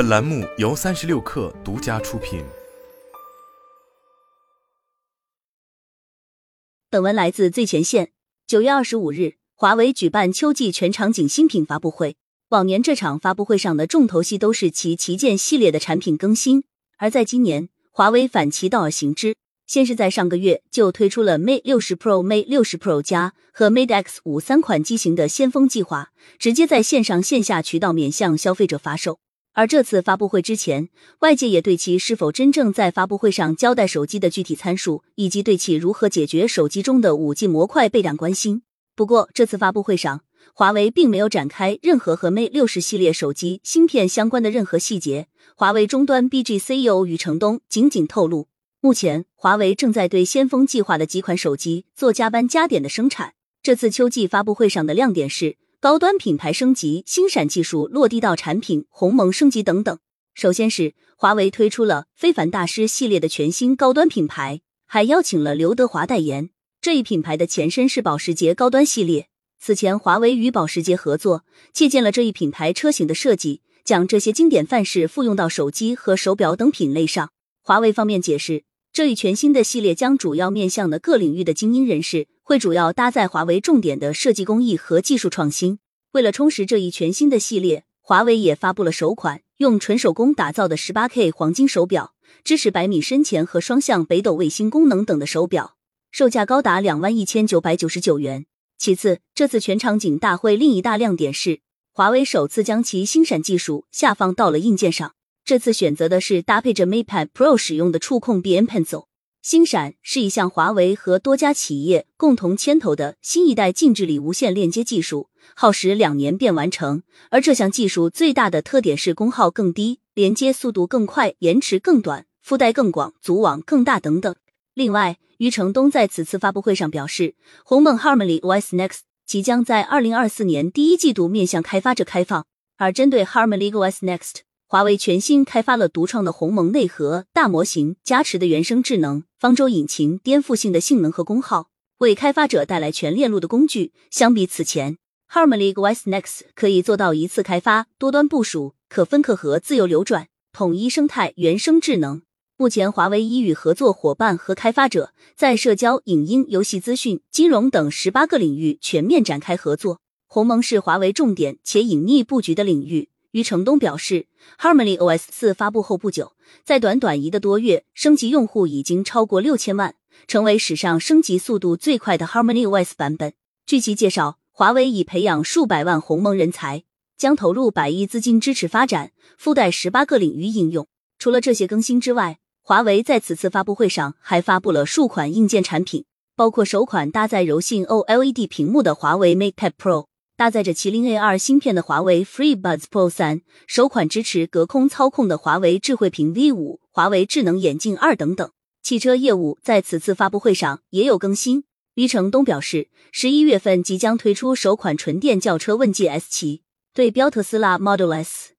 本栏目由三十六氪独家出品。本文来自最前线。九月二十五日，华为举办秋季全场景新品发布会。往年这场发布会上的重头戏都是其旗舰系列的产品更新，而在今年，华为反其道而行之。先是在上个月就推出了 Mate 六十 Pro、Mate 六十 Pro 加和 Mate X 五三款机型的先锋计划，直接在线上线下渠道面向消费者发售。而这次发布会之前，外界也对其是否真正在发布会上交代手机的具体参数，以及对其如何解决手机中的五 G 模块备战关心。不过，这次发布会上，华为并没有展开任何和 Mate 六十系列手机芯片相关的任何细节。华为终端 BG CEO 余承东仅仅透露。目前，华为正在对先锋计划的几款手机做加班加点的生产。这次秋季发布会上的亮点是高端品牌升级、星闪技术落地到产品、鸿蒙升级等等。首先是华为推出了非凡大师系列的全新高端品牌，还邀请了刘德华代言。这一品牌的前身是保时捷高端系列。此前，华为与保时捷合作，借鉴了这一品牌车型的设计，将这些经典范式复用到手机和手表等品类上。华为方面解释。这一全新的系列将主要面向的各领域的精英人士，会主要搭载华为重点的设计工艺和技术创新。为了充实这一全新的系列，华为也发布了首款用纯手工打造的十八 K 黄金手表，支持百米深潜和双向北斗卫星功能等的手表，售价高达两万一千九百九十九元。其次，这次全场景大会另一大亮点是，华为首次将其星闪技术下放到了硬件上。这次选择的是搭配着 MatePad Pro 使用的触控笔 M Pencil。星闪是一项华为和多家企业共同牵头的新一代近距离无线链接技术，耗时两年便完成。而这项技术最大的特点是功耗更低、连接速度更快、延迟更短、覆盖更广、组网更大等等。另外，余承东在此次发布会上表示，鸿蒙 Harmony OS Next 即将在二零二四年第一季度面向开发者开放。而针对 Harmony OS Next。华为全新开发了独创的鸿蒙内核大模型，加持的原生智能方舟引擎，颠覆性的性能和功耗，为开发者带来全链路的工具。相比此前，Harmony OS Next 可以做到一次开发、多端部署、可分可合、自由流转、统一生态、原生智能。目前，华为已与合作伙伴和开发者在社交、影音、游戏、资讯、金融等十八个领域全面展开合作。鸿蒙是华为重点且隐匿布局的领域。余承东表示，Harmony OS 四发布后不久，在短短一个多月，升级用户已经超过六千万，成为史上升级速度最快的 Harmony OS 版本。据其介绍，华为已培养数百万鸿蒙人才，将投入百亿资金支持发展，附带十八个领域应用。除了这些更新之外，华为在此次发布会上还发布了数款硬件产品，包括首款搭载柔性 OLED 屏幕的华为 MatePad Pro。搭载着麒麟 A 二芯片的华为 FreeBuds Pro 三，首款支持隔空操控的华为智慧屏 V 五，华为智能眼镜二等等。汽车业务在此次发布会上也有更新。余承东表示，十一月份即将推出首款纯电轿车问界 S 七，对标特斯拉 Model S、